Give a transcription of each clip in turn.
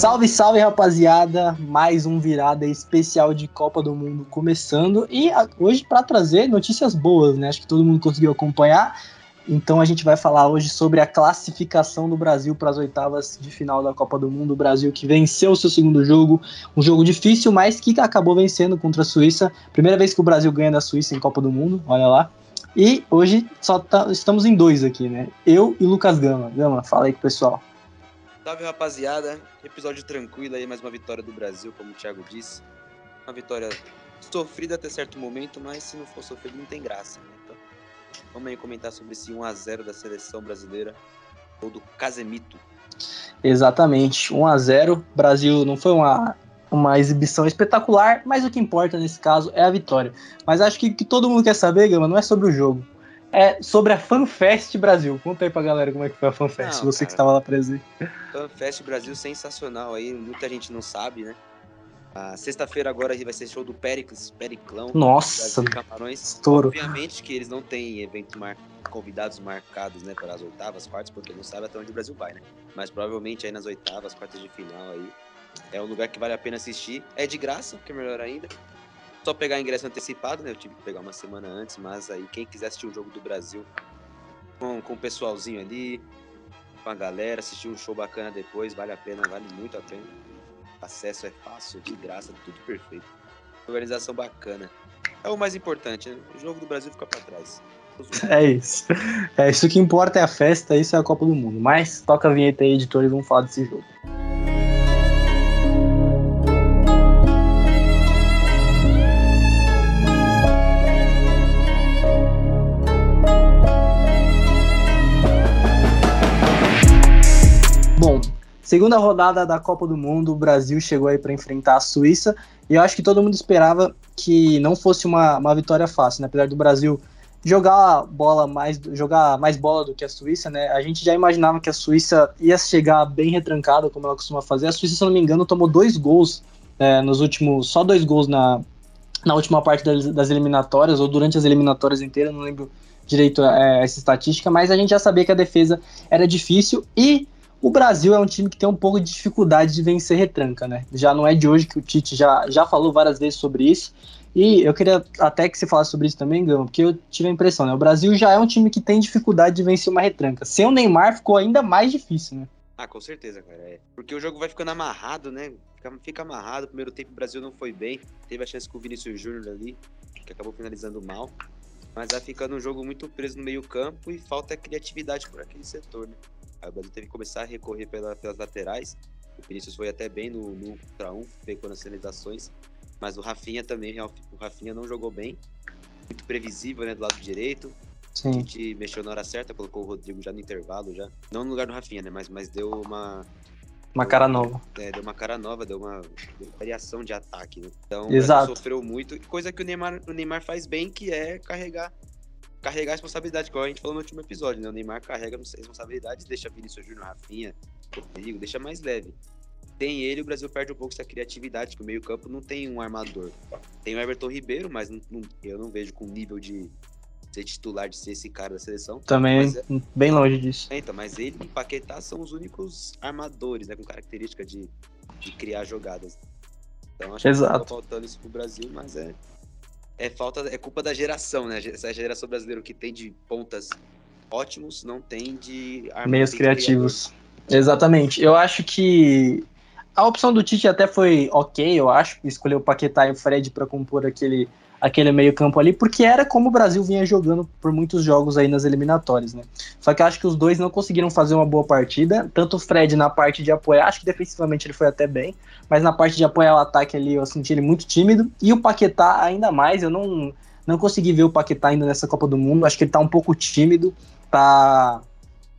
Salve, salve, rapaziada! Mais um virada especial de Copa do Mundo começando e hoje para trazer notícias boas, né? Acho que todo mundo conseguiu acompanhar. Então a gente vai falar hoje sobre a classificação do Brasil para as oitavas de final da Copa do Mundo. O Brasil que venceu o seu segundo jogo, um jogo difícil, mas que acabou vencendo contra a Suíça. Primeira vez que o Brasil ganha da Suíça em Copa do Mundo, olha lá. E hoje só tá, estamos em dois aqui, né? Eu e Lucas Gama. Gama, fala aí com o pessoal. Salve rapaziada, episódio tranquilo aí, mais uma vitória do Brasil, como o Thiago disse. Uma vitória sofrida até certo momento, mas se não for sofrido não tem graça, né? Então, vamos aí comentar sobre esse 1x0 da seleção brasileira, ou do Casemito. Exatamente, 1x0. Brasil não foi uma uma exibição espetacular, mas o que importa nesse caso é a vitória. Mas acho que que todo mundo quer saber, Gama, não é sobre o jogo. É sobre a FanFest Brasil. Conta aí pra galera como é que foi a FanFest, não, você cara, que estava lá presente. FanFest Brasil sensacional aí, muita gente não sabe, né? A sexta-feira agora vai ser show do Pericles, Periclão. Nossa, Camarões. Estouro. Obviamente que eles não têm evento mar... convidados marcados, né, para as oitavas, quartas, porque não sabe até onde o Brasil vai, né? Mas provavelmente aí nas oitavas, quartas de final aí, é um lugar que vale a pena assistir. É de graça, que é melhor ainda. Só pegar ingresso antecipado, né? Eu tive que pegar uma semana antes, mas aí quem quiser assistir o jogo do Brasil com, com o pessoalzinho ali, com a galera, assistir um show bacana depois, vale a pena, vale muito a pena. Acesso é fácil, de graça, tudo perfeito. Organização bacana. É o mais importante, né? O jogo do Brasil fica para trás. É isso. É isso que importa é a festa, isso é a Copa do Mundo. Mas toca a vinheta aí, editor, e vamos falar desse jogo. Segunda rodada da Copa do Mundo, o Brasil chegou aí para enfrentar a Suíça e eu acho que todo mundo esperava que não fosse uma, uma vitória fácil, né? apesar do Brasil jogar bola mais jogar mais bola do que a Suíça, né? A gente já imaginava que a Suíça ia chegar bem retrancada, como ela costuma fazer. A Suíça, se não me engano, tomou dois gols é, nos últimos, só dois gols na, na última parte das, das eliminatórias ou durante as eliminatórias inteiras, não lembro direito é, essa estatística, mas a gente já sabia que a defesa era difícil e o Brasil é um time que tem um pouco de dificuldade de vencer retranca, né? Já não é de hoje que o Tite já, já falou várias vezes sobre isso. E eu queria até que você falasse sobre isso também, Gama, porque eu tive a impressão, né? O Brasil já é um time que tem dificuldade de vencer uma retranca. Sem o Neymar ficou ainda mais difícil, né? Ah, com certeza, cara. É. Porque o jogo vai ficando amarrado, né? Fica, fica amarrado. Primeiro tempo o Brasil não foi bem. Teve a chance com o Vinícius Júnior ali, que acabou finalizando mal. Mas vai ficando um jogo muito preso no meio campo e falta criatividade por aquele setor, né? Aí o Brasil teve que começar a recorrer pela, pelas laterais. O Vinícius foi até bem no, no contra um, pegou nas finalizações. Mas o Rafinha também, o Rafinha não jogou bem. Muito previsível, né, do lado direito. Sim. A gente mexeu na hora certa, colocou o Rodrigo já no intervalo, já. Não no lugar do Rafinha, né, mas, mas deu uma... Uma cara nova. É, deu uma cara nova, deu uma, variação de ataque, né? Então, Exato. sofreu muito. Coisa que o Neymar, o Neymar faz bem, que é carregar carregar a responsabilidade, como a gente falou no último episódio, né? O Neymar carrega a responsabilidade, deixa Vinícius Júnior, Rafinha, Rodrigo, deixa mais leve. Tem ele, o Brasil perde um pouco essa criatividade, que o meio-campo não tem um armador. Tem o Everton Ribeiro, mas não, não, eu não vejo com nível de ser titular, de ser esse cara da seleção. Também mas, é bem longe disso. Então, mas ele e Paquetá são os únicos armadores, né? Com característica de, de criar jogadas. Então acho Exato. que tá faltando isso pro Brasil, mas é é falta, é culpa da geração, né? Essa geração brasileira que tem de pontas ótimos, não tem de meios criativos. Exatamente. Eu acho que a opção do Tite até foi ok, eu acho, escolher o Paquetá e o Fred para compor aquele aquele meio-campo ali, porque era como o Brasil vinha jogando por muitos jogos aí nas eliminatórias, né? Só que acho que os dois não conseguiram fazer uma boa partida, tanto o Fred na parte de apoiar, acho que defensivamente ele foi até bem, mas na parte de apoiar o ataque ali eu senti ele muito tímido, e o Paquetá ainda mais, eu não, não consegui ver o Paquetá ainda nessa Copa do Mundo, acho que ele tá um pouco tímido, tá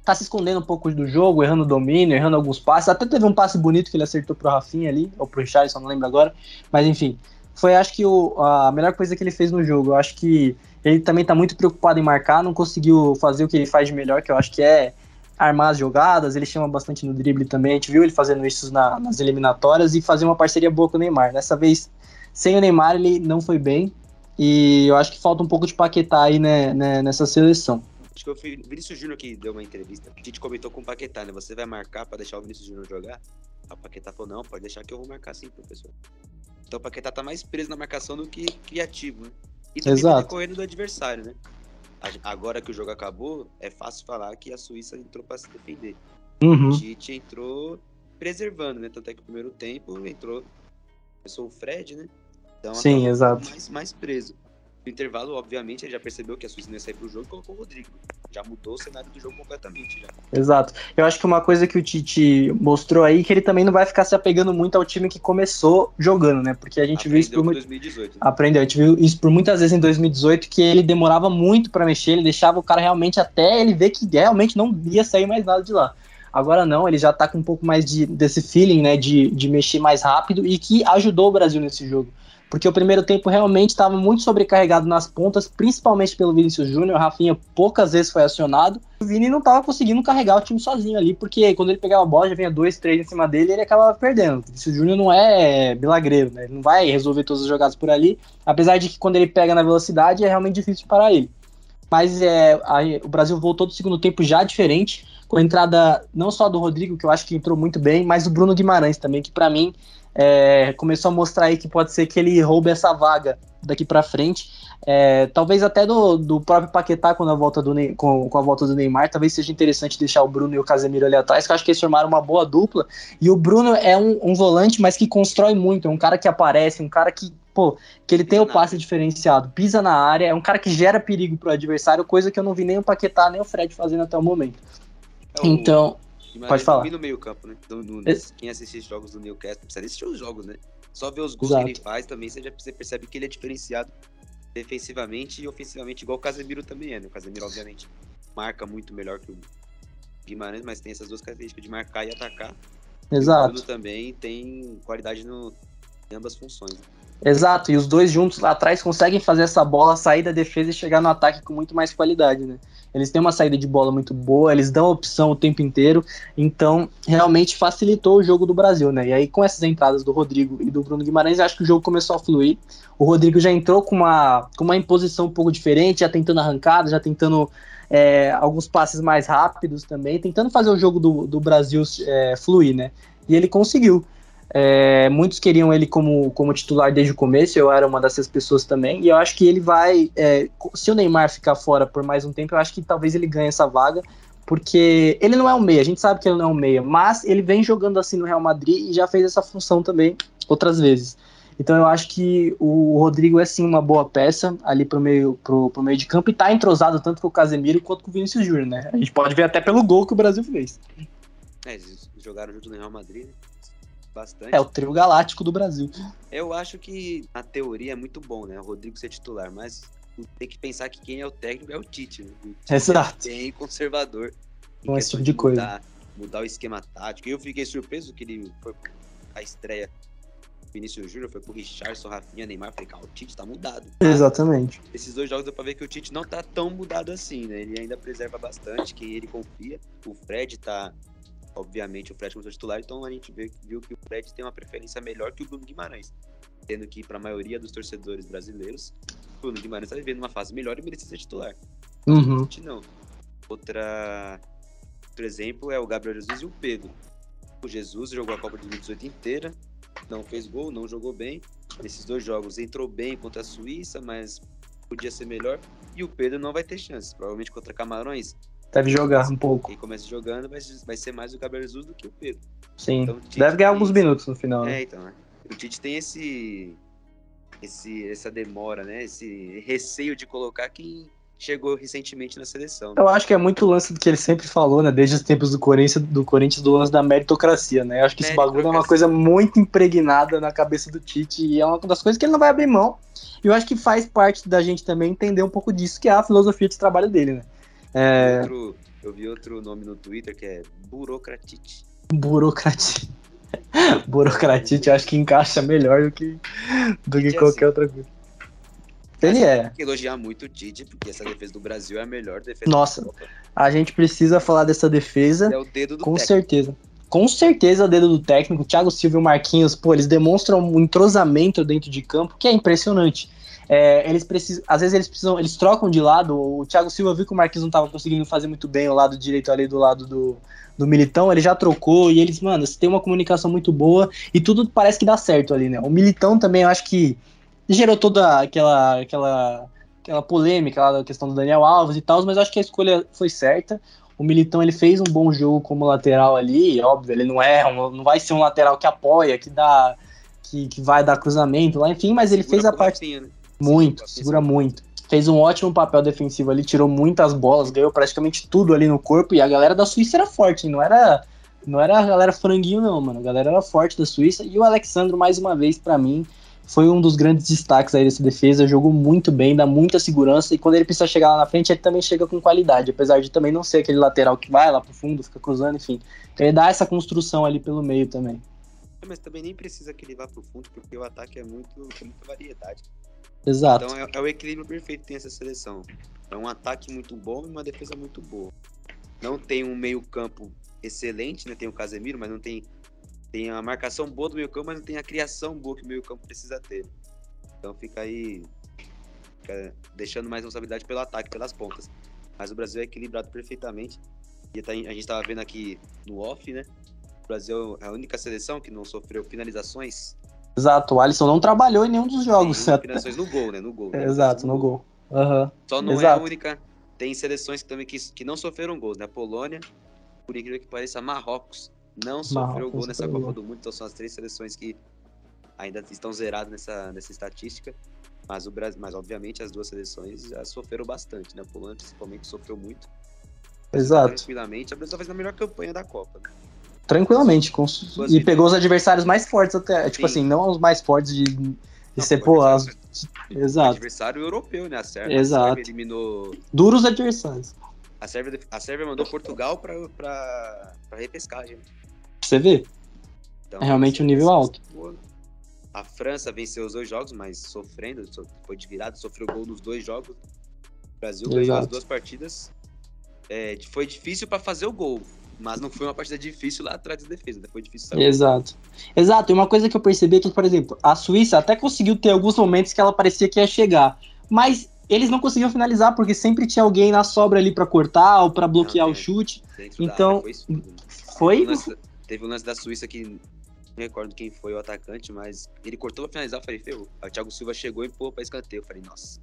tá se escondendo um pouco do jogo, errando o domínio, errando alguns passes. Até teve um passe bonito que ele acertou pro Rafinha ali, ou pro Richardson, não lembro agora. Mas enfim, foi acho que o, a melhor coisa que ele fez no jogo. Eu acho que ele também está muito preocupado em marcar, não conseguiu fazer o que ele faz de melhor, que eu acho que é armar as jogadas, ele chama bastante no drible também, a gente viu ele fazendo isso na, nas eliminatórias e fazer uma parceria boa com o Neymar. Dessa vez, sem o Neymar, ele não foi bem, e eu acho que falta um pouco de paquetar aí né, né, nessa seleção. Acho que o Vinícius Júnior que deu uma entrevista. A gente comentou com o Paquetá, né? Você vai marcar pra deixar o Vinícius Júnior jogar? A Paquetá falou, não, pode deixar que eu vou marcar sim, professor. Então o Paquetá tá mais preso na marcação do que criativo, né? E também Exato. tá correndo do adversário, né? Agora que o jogo acabou, é fácil falar que a Suíça entrou pra se defender. Uhum. O Tite entrou preservando, né? Tanto é que no primeiro tempo entrou. Começou o Fred, né? Então Sim, exato. Mais, mais preso. No intervalo, obviamente, ele já percebeu que a Suíça não ia sair pro jogo e colocou o Rodrigo. Já mudou o cenário do jogo completamente já. Exato. Eu acho que uma coisa que o Tite mostrou aí é que ele também não vai ficar se apegando muito ao time que começou jogando, né? Porque a gente viu isso Aprendeu por muito. 2018. né? Aprendeu, a gente viu isso por muitas vezes em 2018, que ele demorava muito pra mexer, ele deixava o cara realmente até ele ver que realmente não ia sair mais nada de lá. Agora não, ele já tá com um pouco mais de, desse feeling, né, de, de mexer mais rápido e que ajudou o Brasil nesse jogo. Porque o primeiro tempo realmente estava muito sobrecarregado nas pontas, principalmente pelo Vinícius Júnior. O Rafinha poucas vezes foi acionado. O Vini não estava conseguindo carregar o time sozinho ali, porque quando ele pegava a bola, já vinha dois, três em cima dele e ele acabava perdendo. O Vinícius Júnior não é milagreiro, né? Ele não vai resolver todas as jogadas por ali. Apesar de que quando ele pega na velocidade é realmente difícil parar ele. Mas é, aí, o Brasil voltou do segundo tempo já diferente, com a entrada não só do Rodrigo, que eu acho que entrou muito bem, mas do Bruno Guimarães também, que para mim é, começou a mostrar aí que pode ser que ele roube essa vaga daqui para frente. É, talvez até do, do próprio Paquetá quando a volta do com, com a volta do Neymar, talvez seja interessante deixar o Bruno e o Casemiro ali atrás, que eu acho que eles formaram uma boa dupla. E o Bruno é um, um volante, mas que constrói muito, é um cara que aparece, um cara que, pô, que ele tem o passe diferenciado, pisa na área, é um cara que gera perigo pro adversário, coisa que eu não vi nem o Paquetá nem o Fred fazendo até o momento. É Então, pode falar. domina o meio campo, né? Do- do- Esse- Quem assiste os jogos do Newcastle precisa assistir os jogos, né? Só ver os gols Exato. que ele faz também, você já você percebe que ele é diferenciado defensivamente e ofensivamente, igual o Casemiro também é, né? O Casemiro, obviamente, marca muito melhor que o Guimarães, mas tem essas duas características de marcar e atacar. E o exato. Bruno também tem qualidade no, em ambas funções. né? Exato, e os dois juntos lá atrás conseguem fazer essa bola sair da defesa e chegar no ataque com muito mais qualidade, né? Eles têm uma saída de bola muito boa, eles dão opção o tempo inteiro, então realmente facilitou o jogo do Brasil, né? E aí com essas entradas do Rodrigo e do Bruno Guimarães, acho que o jogo começou a fluir. O Rodrigo já entrou com uma, com uma imposição um pouco diferente, já tentando arrancada, já tentando é, alguns passes mais rápidos também, tentando fazer o jogo do, do Brasil é, fluir, né? E ele conseguiu. É, muitos queriam ele como, como titular desde o começo, eu era uma dessas pessoas também, e eu acho que ele vai. é, se o Neymar ficar fora por mais um tempo, eu acho que talvez ele ganhe essa vaga, porque ele não é um meia, a gente sabe que ele não é um meia, mas ele vem jogando assim no Real Madrid e já fez essa função também outras vezes. Então eu acho que o Rodrigo é sim uma boa peça ali pro meio, pro, pro meio de campo e tá entrosado tanto com o Casemiro quanto com o Vinícius Júnior, né? A gente pode ver até pelo gol que o Brasil fez. É, eles jogaram junto no Real Madrid, né? Bastante. É o trio galáctico do Brasil. Eu acho que a teoria é muito bom, né? O Rodrigo ser titular, mas tem que pensar que quem é o técnico é o Tite. Né? O Tite Exato. É bem conservador. Com esse tipo de coisa. Mudar, mudar o esquema tático. Eu fiquei surpreso que ele foi a estreia. Vinícius Júnior foi pro Richardson, Rafinha, Neymar. Falei, cara, o Tite tá mudado. Exatamente. Esses dois jogos deu pra ver que o Tite não tá tão mudado assim, né? Ele ainda preserva bastante quem ele confia. O Fred tá. Obviamente, o Fred começou titular, então a gente vê- viu que o Fred tem uma preferência melhor que o Bruno Guimarães. Sendo que, pra maioria dos torcedores brasileiros, o Bruno Guimarães tá vivendo uma fase melhor e merece ser titular. Uhum. Tite não. Outra. Outro exemplo é o Gabriel Jesus e o Pedro. O Jesus jogou a Copa de 2018 inteira, não fez gol, não jogou bem. Nesses dois jogos entrou bem contra a Suíça, mas podia ser melhor. E o Pedro não vai ter chance. Provavelmente contra Camarões, Deve jogar um pouco. quem começa jogando vai, vai ser mais o Gabriel Jesus do que o Pedro. Sim. Então, o Deve ganhar alguns esse- minutos no final. né? É, então, né? O Tite tem esse, esse essa demora, né? Esse receio de colocar quem chegou recentemente na seleção. né? Eu acho que é muito o lance do que ele sempre falou, né? Desde os tempos do Corinthians, do Corinthians, do lance da meritocracia, né? Eu acho que esse bagulho é uma coisa muito impregnada na cabeça do Tite e é uma das coisas que ele não vai abrir mão. E eu acho que faz parte da gente também entender um pouco disso, que é a filosofia de trabalho dele, né? É, Outro- eu vi outro nome no Twitter que é Burocratite. burocratia. Burocratite, eu acho que encaixa melhor do que, do que é qualquer assim. outra coisa. Ele é. Tem que elogiar muito o Tite, porque essa defesa do Brasil é a melhor defesa Nossa. A gente precisa falar dessa defesa, É o dedo do com técnico. certeza. com certeza dedo do técnico, o Thiago Silva e o Marquinhos, pô, eles demonstram um entrosamento dentro de campo que é impressionante. É, eles precisam, às vezes eles precisam, eles trocam de lado. O Thiago Silva viu que o Marquinhos não estava conseguindo fazer muito bem o lado direito ali do lado do, do Militão, ele já trocou e eles, mano, tem uma comunicação muito boa e tudo parece que dá certo ali, né? O Militão também, eu acho que gerou toda aquela aquela aquela polêmica lá da questão do Daniel Alves e tal, mas eu acho que a escolha foi certa. O Militão ele fez um bom jogo como lateral ali, óbvio, ele não é, um, não vai ser um lateral que apoia, que dá, que, que vai dar cruzamento lá, enfim, mas ele segura fez a parte né? Muito, segura muito. Fez um ótimo papel defensivo ali, tirou muitas bolas, ganhou praticamente tudo ali no corpo e a galera da Suíça era forte, não era não era a galera franguinho não, mano. A galera era forte da Suíça e o Alexandro mais uma vez para mim foi um dos grandes destaques aí dessa defesa, jogou muito bem, dá muita segurança, e quando ele precisa chegar lá na frente, ele também chega com qualidade, apesar de também não ser aquele lateral que vai lá pro fundo, fica cruzando, enfim. Então ele dá essa construção ali pelo meio também. Mas também nem precisa que ele vá pro fundo, porque o ataque é muito, tem muita variedade. Exato. Então é, é o equilíbrio perfeito que tem essa seleção. É um ataque muito bom e uma defesa muito boa. Não tem um meio campo excelente, né? Tem o Casemiro, mas não tem tem a marcação boa do meio campo, mas não tem a criação boa que o meio campo precisa ter. Então fica aí fica deixando mais responsabilidade pelo ataque, pelas pontas. Mas o Brasil é equilibrado perfeitamente. E tá a gente estava vendo aqui no off, né? O Brasil é a única seleção que não sofreu finalizações. Exato, o Alisson não trabalhou em nenhum dos jogos. Finalizações no gol, né? No gol. Né? Exato, no, gol. gol. Uhum. Só não Exato. é a única. Tem seleções que também que, que não sofreram gols, né? A Polônia, por incrível que pareça, Marrocos não sofreu gol nessa Copa do Mundo, então são as três seleções que ainda estão zeradas nessa, nessa estatística. Mas, o Brasil, mas obviamente as duas seleções já sofreram bastante, né? A Polônia principalmente sofreu muito. Exato. Tranquilamente, a Brasil fez a melhor campanha da Copa. Né? Tranquilamente. Com... E pegou os adversários mais fortes até. Sim. Tipo assim, não os mais fortes de, de não, ser, pô, as... Exato. Adversário europeu, né? A Sérvia, Exato. A Sérvia eliminou. Duros adversários. A Sérvia, a Sérvia mandou Portugal pra, pra, pra repescagem. Você vê. Então, é realmente um nível alto. A França venceu os dois jogos, mas sofrendo, foi de virada, sofreu gol nos dois jogos. O Brasil Exato. ganhou as duas partidas. É, foi difícil para fazer o gol, mas não foi uma partida difícil lá atrás da defesa, né? foi difícil saber. Exato. Exato, e uma coisa que eu percebi é que, por exemplo, a Suíça até conseguiu ter alguns momentos que ela parecia que ia chegar, mas eles não conseguiam finalizar porque sempre tinha alguém na sobra ali para cortar ou para bloquear não, o chute. Então, foi, foi Teve um lance da Suíça que não recordo quem foi o atacante, mas ele cortou pra finalizar, eu falei, ferrou. Aí o Thiago Silva chegou e pô pra escanteio. Eu falei, nossa,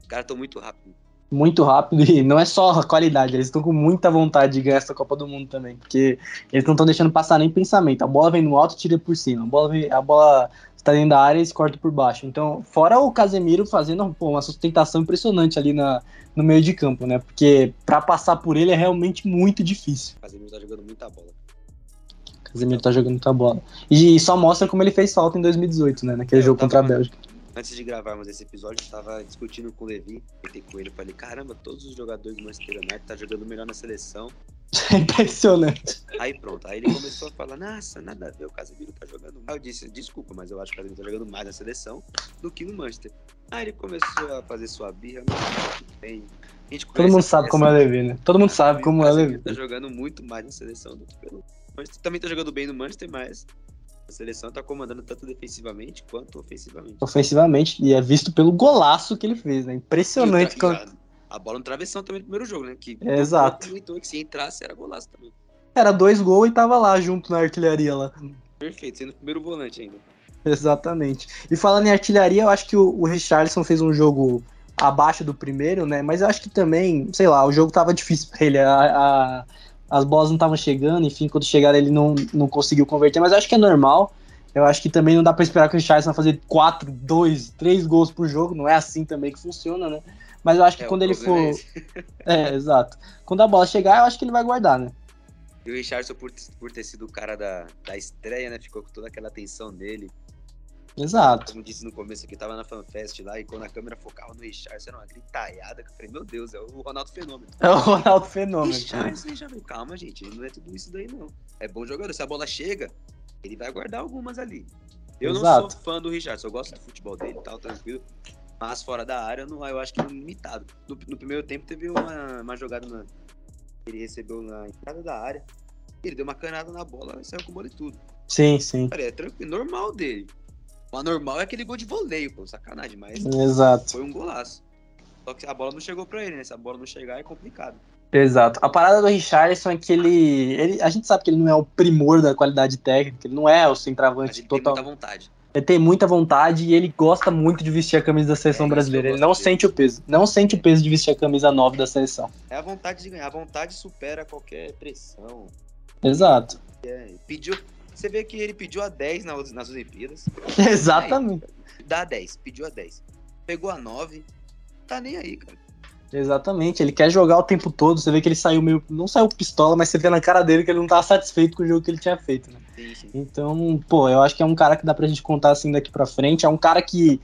os caras estão muito rápido. Muito rápido e não é só a qualidade, eles estão com muita vontade de ganhar essa Copa do Mundo também, porque eles não estão deixando passar nem pensamento. A bola vem no alto e tira por cima. A bola, vem, a bola está dentro da área e corta por baixo. Então, fora o Casemiro fazendo pô, uma sustentação impressionante ali na, no meio de campo, né? Porque para passar por ele é realmente muito difícil. O Casemiro tá jogando muita bola. Casemiro tá jogando muita bola. E só mostra como ele fez falta em 2018, né? Naquele é, jogo contra a Bélgica. Antes de gravarmos esse episódio, eu tava discutindo com o Levi, eu com ele, falei, caramba, todos os jogadores do Manchester United tá jogando melhor na seleção. É impressionante. Aí pronto, aí ele começou a falar, nossa, nada a ver, o Casemiro tá jogando mal. Eu disse, desculpa, mas eu acho que o Casemiro tá jogando mais na seleção do que no Manchester. Aí ele começou a fazer sua birra, bem. Todo mundo sabe como é Levi, né? Todo mundo sabe como é Levi. Tá jogando muito mais na seleção do que pelo Manchester também tá jogando bem no Manchester, mas a seleção tá comandando tanto defensivamente quanto ofensivamente. Ofensivamente, e é visto pelo golaço que ele fez, né? Impressionante. E a, a, bola no travessão também no primeiro jogo, né? Que é, exato. que se entrasse era golaço também. Era dois gols e tava lá junto na artilharia lá. Perfeito, sendo o primeiro volante ainda. Exatamente. E falando em artilharia, eu acho que o, o Richarlison fez um jogo abaixo do primeiro, né? Mas eu acho que também, sei lá, o jogo tava difícil pra ele. A, a, as bolas não estavam chegando, enfim, quando chegaram ele não, não conseguiu converter, mas eu acho que é normal. Eu acho que também não dá para esperar que o Richardson fazer 4, 2, 3 gols por jogo, não é assim também que funciona, né? Mas eu acho que é, quando ele for. É, é, exato. Quando a bola chegar, eu acho que ele vai guardar, né? E o Richardson, por, por ter sido o cara da, da estreia, né? Ficou com toda aquela atenção dele. Exato. Como disse no começo aqui, tava na FanFest lá e quando a câmera focava no Richardson, era uma gritaiada. Que eu falei, meu Deus, é o Ronaldo Fenômeno. É o Ronaldo Fenômeno. Richardson, já viu. Calma, gente, não é tudo isso daí, não. É bom jogador. Se a bola chega, ele vai guardar algumas ali. Eu Exato. não sou fã do Richardson, eu gosto do futebol dele e tal, tranquilo. Mas fora da área, não, eu acho que não limitado. No, no primeiro tempo teve uma, uma jogada na, ele recebeu na entrada da área. Ele deu uma canada na bola e saiu com o bola e tudo. Sim, sim. Cara, é tranquilo, normal dele. O anormal é aquele gol de voleio, pô, sacanagem, mas Exato. foi um golaço. Só que a bola não chegou pra ele, né? Se a bola não chegar é complicado. Exato. A parada do Richarlison é que ele, ele. A gente sabe que ele não é o primor da qualidade técnica, ele não é o centroavante gente tem total. muita vontade. Ele tem muita vontade e ele gosta muito de vestir a camisa da seleção É que eu brasileira. Ele não dele. sente o peso. Não sente o peso de vestir a camisa 9 da seleção. É a vontade de ganhar. A vontade supera qualquer pressão. Exato. É, pediu. Você vê que ele pediu a 10 na- nas Olimpíadas. Exatamente. Dá a 10, pediu a 10. Pegou a 9. Tá nem aí, cara. Exatamente. Ele quer jogar o tempo todo. Você vê que ele saiu meio. Não saiu pistola, mas você vê na cara dele que ele não tava satisfeito com o jogo que ele tinha feito, né? Sim, sim. Então, pô, eu acho que é um cara que dá pra gente contar assim daqui pra frente. É um cara que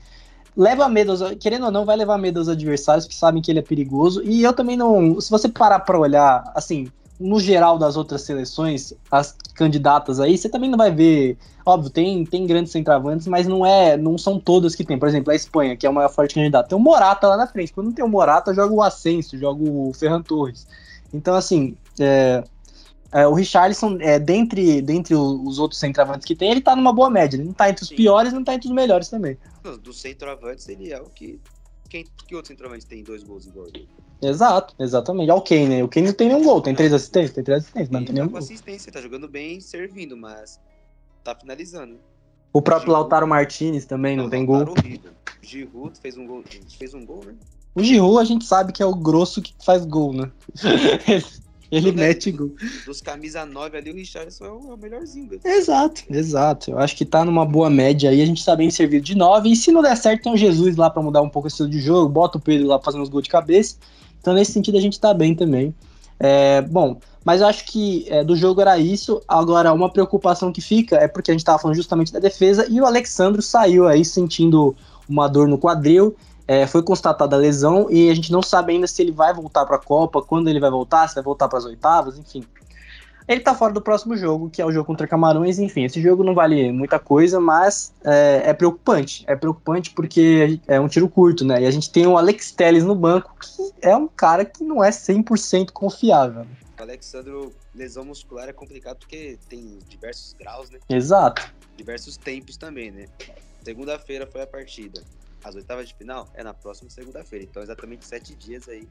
leva medo, aos, querendo ou não, vai levar medo aos adversários que sabem que ele é perigoso. E eu também não. Se você parar pra olhar, assim, no geral das outras seleções, as candidatas aí, você também não vai ver. Óbvio, tem, tem grandes centravantes, mas não é, não são todas que tem. Por exemplo, a Espanha, que é o maior forte candidato, tem o Morata lá na frente. Quando não tem o Morata, joga o Ascenso, joga o Ferran Torres. Então, assim, é, é, o Richarlison, é, dentre, dentre os outros centravantes que tem, ele tá numa boa média. Ele não tá entre os Sim. piores, não tá entre os melhores também. Dos do centroavantes, ele é o que. Quem, que outro centroavante tem dois gols igual ele? Exato, exatamente. Olha o Kane, né? O Kane não tem nenhum gol, tem três assistências, tem três assistências, mas não tem tá nenhum gol. assistência, tá jogando bem, servindo, mas tá finalizando. O próprio Giroud. Lautaro Martinez também não, tem Lautaro gol. horrível. Giroud fez um gol, fez um gol, né? O Giroud a gente sabe que é o grosso que faz gol, né? ele ele Tudo é- mete gol. Dos camisa 9 ali, o Richardson é o, é o melhorzinho. Exato, exato. Eu acho que tá numa boa média aí, a gente tá bem servido de nove. E se não der certo, tem o Jesus lá pra mudar um pouco o estilo de jogo, bota o Pedro lá fazendo os gols de cabeça. Então, nesse sentido, a gente tá bem também. É, bom, mas eu acho que é, do jogo era isso. Agora, uma preocupação que fica é porque a gente tava falando justamente da defesa e o Alexandro saiu aí sentindo uma dor no quadril. É, foi constatada a lesão e a gente não sabe ainda se ele vai voltar para a Copa, quando ele vai voltar, se vai voltar para as oitavas, enfim. Ele tá fora do próximo jogo, que é o jogo contra Camarões, enfim, esse jogo não vale muita coisa, mas é, é preocupante. É preocupante porque é um tiro curto, né? E a gente tem o Alex Telles no banco, que é um cara que não é 100% confiável. O Alexandro, lesão muscular é complicado porque tem diversos graus, né? Exato. Diversos tempos também, né? Segunda-feira foi a partida. As oitavas de final é na próxima segunda-feira. Então, exatamente sete dias aí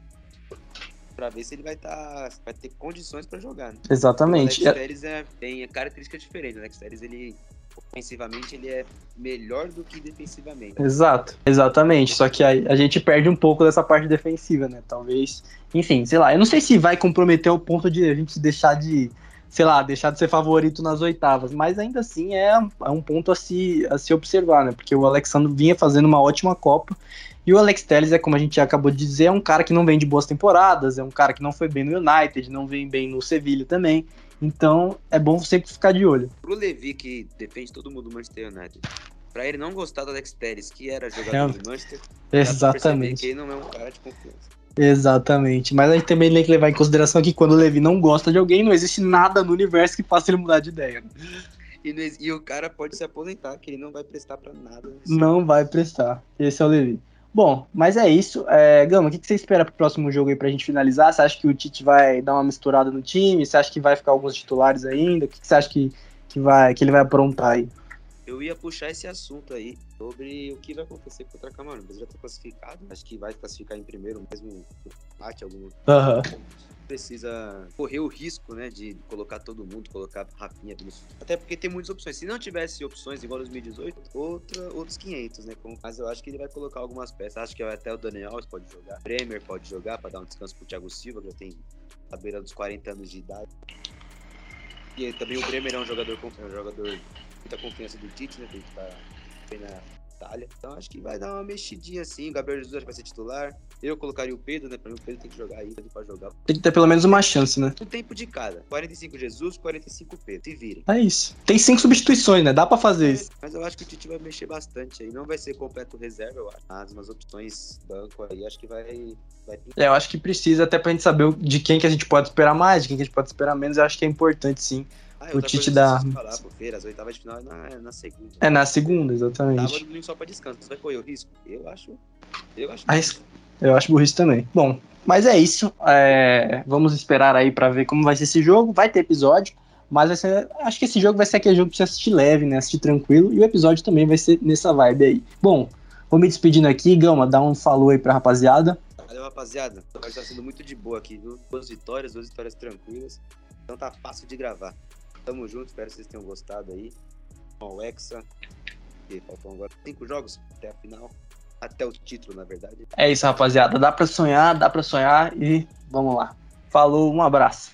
pra ver se ele vai tá, vai ter condições pra jogar, né? Exatamente. O Alex é, tem características diferentes. O Alex Telles, ele, ofensivamente, ele é melhor do que defensivamente. Exato, exatamente. Só que aí a gente perde um pouco dessa parte defensiva, né? Talvez. Enfim, sei lá. Eu não sei se vai comprometer o ponto de a gente deixar de, sei lá, deixar de ser favorito nas oitavas, mas ainda assim é, é um ponto a se, a se observar, né? Porque o Alexandre vinha fazendo uma ótima Copa. E o Alex Telles, é como a gente acabou de dizer, é um cara que não vem de boas temporadas, é um cara que não foi bem no United, não vem bem no Sevilha também. Então é bom sempre ficar de olho. Pro Levi, que defende todo mundo do Manchester United, pra ele não gostar do Alex Telles, que era jogador É, do Manchester, Exatamente. que ele não é um cara de confiança. Exatamente. Mas a gente também tem que levar em consideração que quando o Levi não gosta de alguém, não existe nada no universo que faça ele mudar de ideia. né? E, e o cara pode se aposentar, que ele não vai prestar pra nada. Não vai prestar. Esse é o Levi. Bom, mas é isso. É, Gama, o que que você espera pro próximo jogo aí pra gente finalizar? Você acha que o Tite vai dar uma misturada no time? Você acha que vai ficar alguns titulares ainda? O que que você acha que, que, vai, que ele vai aprontar aí? Eu ia puxar esse assunto aí sobre o que vai acontecer contra a Camarão. O Brasil já tá classificado, acho que vai classificar em primeiro, mesmo empate, algum Aham. precisa correr o risco, né, de colocar todo mundo, colocar Rafinha. Até porque tem muitas opções. Se não tivesse opções igual 2018, outra, outros 500, né? Como- Mas eu acho que ele vai colocar algumas peças. Acho que até o Daniel Alves pode jogar. Bremer pode jogar para dar um descanso pro Thiago Silva, que já tem a beira dos 40 anos de idade. E também o Bremer é um jogador, com- é um jogador muita confiança do Tite, né? Que ele tá bem na Itália. Então acho que vai dar uma mexidinha assim. O Gabriel Jesus vai ser titular. Eu colocaria o Pedro, né? Pra mim o Pedro tem que jogar aí, ele pode jogar. Tem que ter pelo menos uma chance, né? Um tempo de cada. 45 Jesus, 45 Pedro. Se virem. É isso. Tem cinco substituições, né? Dá pra fazer isso. Mas eu acho que o Tite vai mexer bastante aí. Não vai ser completo reserva, eu acho. Mas umas opções banco aí, acho que vai. vai... É, eu acho que precisa até pra gente saber de quem que a gente pode esperar mais, de quem que a gente pode esperar menos. Eu acho que é importante, sim. Ah, O Tite dá- Falar, pô, feira, as oitavas de final é na, é na segunda. É na segunda, exatamente. Sábado domingo só pra descanso. Você vai correr o risco? Eu acho. Eu acho. Eu acho burrice também. Bom, mas é isso. É, vamos esperar aí pra ver como vai ser esse jogo. Vai ter episódio. Mas ser, acho que esse jogo vai ser aquele jogo pra você assistir leve, né? Assistir tranquilo. E o episódio também vai ser nessa vibe aí. Bom, vou me despedindo aqui. Gama, dá um falou aí pra rapaziada. Valeu, rapaziada. Hoje tá sendo muito de boa aqui, viu? Duas vitórias, duas vitórias tranquilas. Então tá fácil de gravar. Tamo junto, espero que vocês tenham gostado aí. o Hexa, que faltam agora cinco jogos até a final. Até o título, na verdade. É isso, rapaziada. Dá pra sonhar, dá pra sonhar e vamos lá. Falou, um abraço.